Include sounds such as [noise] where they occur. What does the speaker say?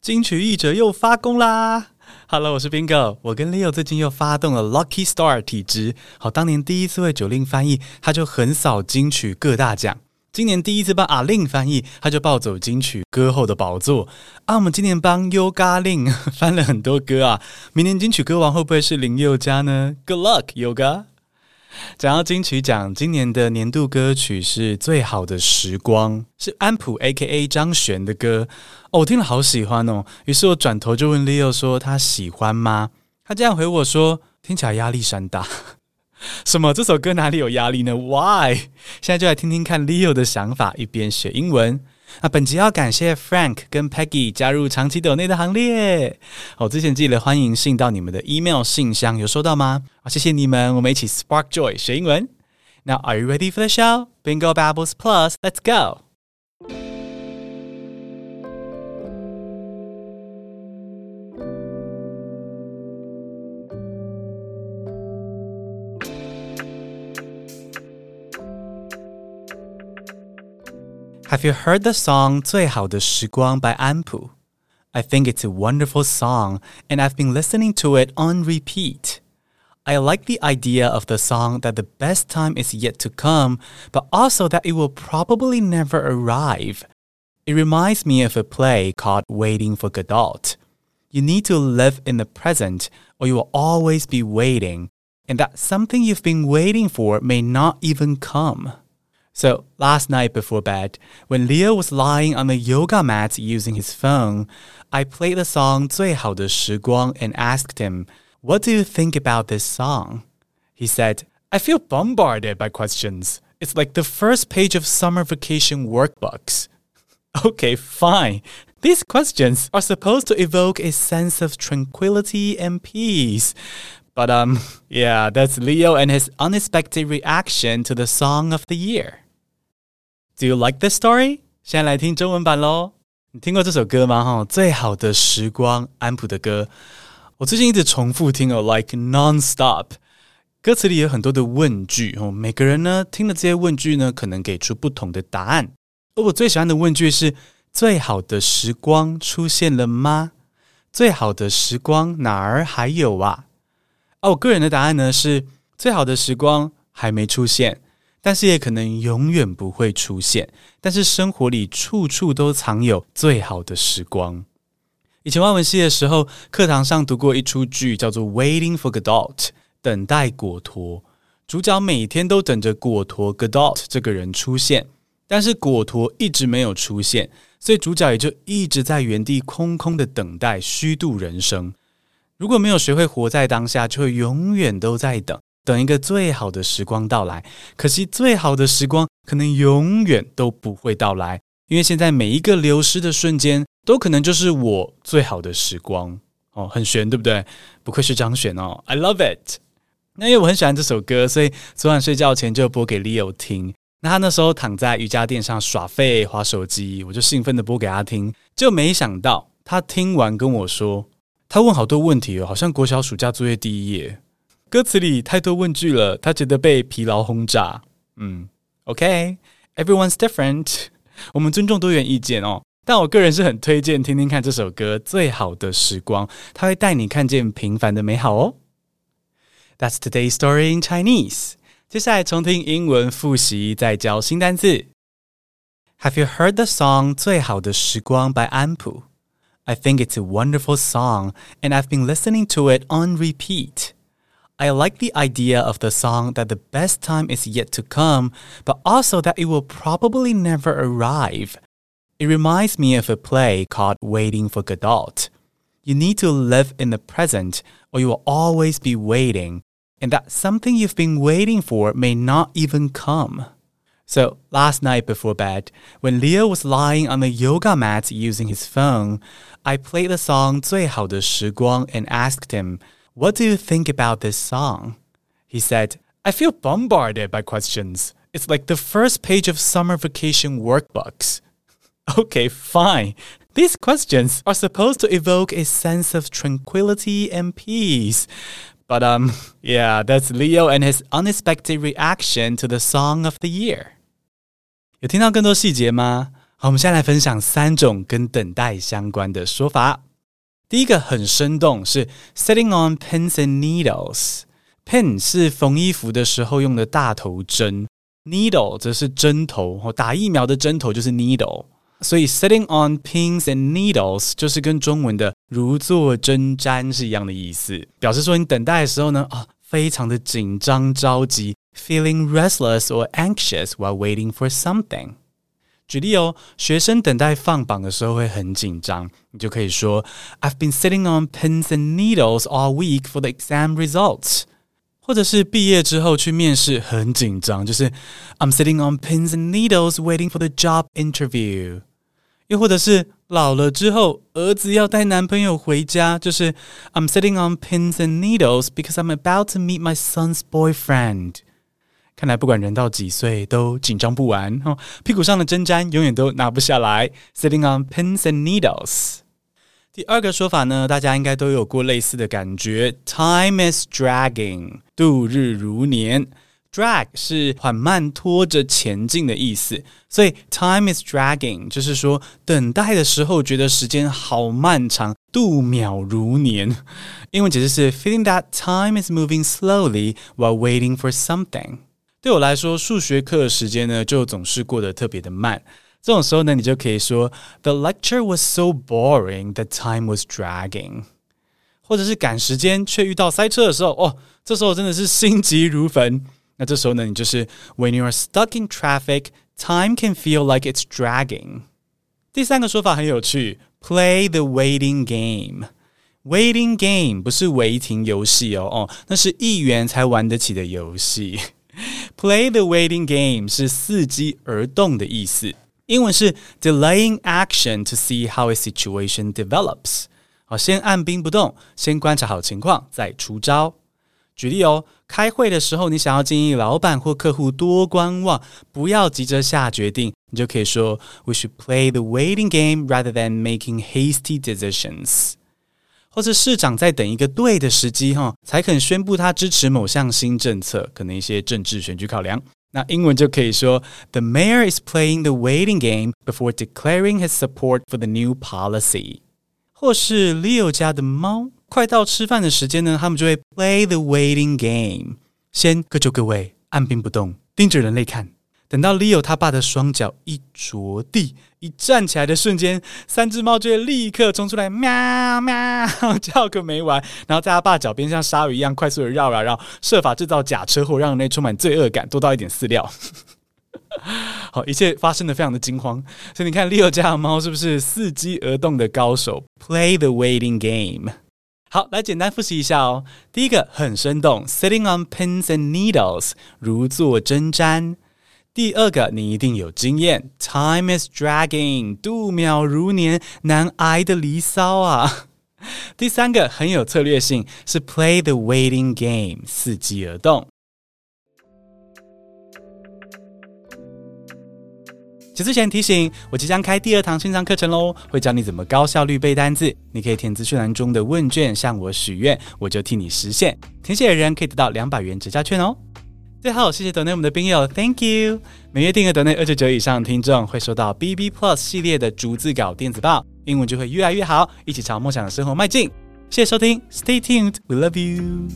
金曲译者又发功啦！Hello，我是 Bingo，我跟 Leo 最近又发动了 Lucky Star 体质。好，当年第一次为九令翻译，他就横扫金曲各大奖。今年第一次帮阿令翻译，他就抱走金曲歌后的宝座。啊，我们今年帮 Yoga 令翻了很多歌啊，明年金曲歌王会不会是林宥嘉呢？Good luck, Yoga！[laughs] 讲到金曲奖，今年的年度歌曲是《最好的时光》，是安普 A.K.A 张悬的歌。哦，我听了好喜欢哦。于是我转头就问 Leo 说：“他喜欢吗？”他这样回我说：“听起来压力山大。[laughs] ”什么？这首歌哪里有压力呢？Why？现在就来听听看 Leo 的想法，一边学英文。那本集要感谢 Frank 跟 Peggy 加入长期抖内的行列。我之前寄了欢迎信到你们的 email 信箱，有收到吗？好，谢谢你们，我们一起 Spark Joy 学英文。Now are you ready for the show? Bingo Babbles Plus, let's go. Have you heard the song 最好的时光 by 安普？I think it's a wonderful song, and I've been listening to it on repeat. I like the idea of the song that the best time is yet to come, but also that it will probably never arrive. It reminds me of a play called Waiting for Godot. You need to live in the present, or you will always be waiting, and that something you've been waiting for may not even come. So last night before bed, when Leo was lying on the yoga mat using his phone, I played the song 最好的时光 and asked him, What do you think about this song? He said, I feel bombarded by questions. It's like the first page of summer vacation workbooks. [laughs] Okay, fine. These questions are supposed to evoke a sense of tranquility and peace. But um, [laughs] yeah, that's Leo and his unexpected reaction to the song of the year. Do you like this story？现在来听中文版喽。你听过这首歌吗？哈，最好的时光，安普的歌。我最近一直重复听哦，like non-stop。歌词里有很多的问句哦，每个人呢听了这些问句呢，可能给出不同的答案。而我最喜欢的问句是：最好的时光出现了吗？最好的时光哪儿还有啊？而我个人的答案呢是：最好的时光还没出现。但是也可能永远不会出现。但是生活里处处都藏有最好的时光。以前外文系的时候，课堂上读过一出剧，叫做《Waiting for Godot》，等待果陀。主角每天都等着果陀 Godot 这个人出现，但是果陀一直没有出现，所以主角也就一直在原地空空的等待，虚度人生。如果没有学会活在当下，就会永远都在等。等一个最好的时光到来，可惜最好的时光可能永远都不会到来，因为现在每一个流失的瞬间，都可能就是我最好的时光哦，很玄，对不对？不愧是张悬哦，I love it。那因为我很喜欢这首歌，所以昨晚睡觉前就播给 Leo 听。那他那时候躺在瑜伽垫上耍废划手机，我就兴奋地播给他听，就没想到他听完跟我说，他问好多问题哦，好像国小暑假作业第一页。歌词里太多问句了，他觉得被疲劳轰炸。嗯，OK，everyone's different，我们尊重多元意见哦。但我个人是很推荐听听看这首歌《最好的时光》，它会带你看见平凡的美好哦。That's today's story in Chinese。接下来重听英文复习，再教新单字。Have you heard the song《最好的时光》by 安普？I think it's a wonderful song, and I've been listening to it on repeat. I like the idea of the song that the best time is yet to come, but also that it will probably never arrive. It reminds me of a play called Waiting for Godot. You need to live in the present, or you will always be waiting, and that something you've been waiting for may not even come. So, last night before bed, when Leo was lying on the yoga mat using his phone, I played the song 最好的时光 and asked him, what do you think about this song? He said, I feel bombarded by questions. It's like the first page of summer vacation workbooks. [laughs] Okay, fine. These questions are supposed to evoke a sense of tranquility and peace. But um, [laughs] yeah, that's Leo and his unexpected reaction to the song of the year. 有听到更多细节吗？ 好，我们现在来分享三种跟等待相关的说法。 第一个很生动，是 sitting on pins and needles。pin 是缝衣服的时候用的大头针，needle 则是针头，打疫苗的针头就是 needle。所以 sitting on pins and needles 就是跟中文的如坐针毡是一样的意思，表示说你等待的时候呢，啊，非常的紧张着急，feeling restless or anxious while waiting for something。举例哦，学生等待放榜的时候会很紧张，你就可以说 I've been sitting on pins and needles all week for the exam results。或者是毕业之后去面试很紧张，就是 I'm sitting on pins and needles waiting for the job interview。又或者是老了之后，儿子要带男朋友回家，就是 I'm sitting on pins and needles because I'm about to meet my son's boyfriend。 看来不管人到几岁，都紧张不完哦，屁股上的针毡永远都拿不下来。Sitting on pins and needles。第二个说法呢，大家应该都有过类似的感觉，Time is dragging，度日如年。Drag 是缓慢拖着前进的意思，所以 time is dragging 就是说等待的时候觉得时间好漫长，度秒如年。英文解释是 feeling that time is moving slowly while waiting for something。对我来说，数学课的时间呢就总是过得特别的慢。这种时候呢，你就可以说 The lecture was so boring that time was dragging。或者是赶时间却遇到塞车的时候，哦，这时候真的是心急如焚。那这时候呢，你就是 When you are stuck in traffic, time can feel like it's dragging。第三个说法很有趣，Play the waiting game。Waiting game 不是违停游戏哦，哦，那是议员才玩得起的游戏。 [laughs] Play the waiting game 是伺机而动的意思，英文是 delaying action to see how a situation develops。好，先按兵不动，先观察好情况再出招。举例哦，开会的时候，你想要建议老板或客户多观望，不要急着下决定，你就可以说：We should play the waiting game rather than making hasty decisions。 或是市长在等一个对的时机，哈，才肯宣布他支持某项新政策，可能一些政治选举考量。那英文就可以说：The mayor is playing the waiting game before declaring his support for the new policy。或是 Leo 家的猫。快到吃饭的时间呢，他们就会 play the waiting game，先各就各位，按兵不动，盯着人类看。等到 Leo 他爸的双脚一着地，一站起来的瞬间，三只猫就会立刻冲出来，喵喵叫个没完。然后在他爸脚边像鲨鱼一样快速的绕啊绕，设法制造假车祸，让人类充满罪恶感，多倒一点饲料。[laughs] 好，一切发生的非常的惊慌。所以你看，Leo 家的猫是不是伺机而动的高手？Play the waiting game。好，来简单复习一下哦。第一个很生动，sitting on pins and needles，如坐针毡。第二个你一定有经验，time is dragging，度秒如年，难挨的离骚啊。[laughs] 第三个很有策略性，是 play the waiting game，伺机而动。之前提醒，我即将开第二堂线上课程喽，会教你怎么高效率背单字。你可以填资讯栏中的问卷向我许愿，我就替你实现。填写的人可以得到两百元折价券哦。最后，谢谢德内我们的宾友，Thank you。每月订阅抖内二九九以上的听众会收到 BB Plus 系列的逐字稿电子报，英文就会越来越好，一起朝梦想的生活迈进。谢谢收听，Stay tuned，We love you。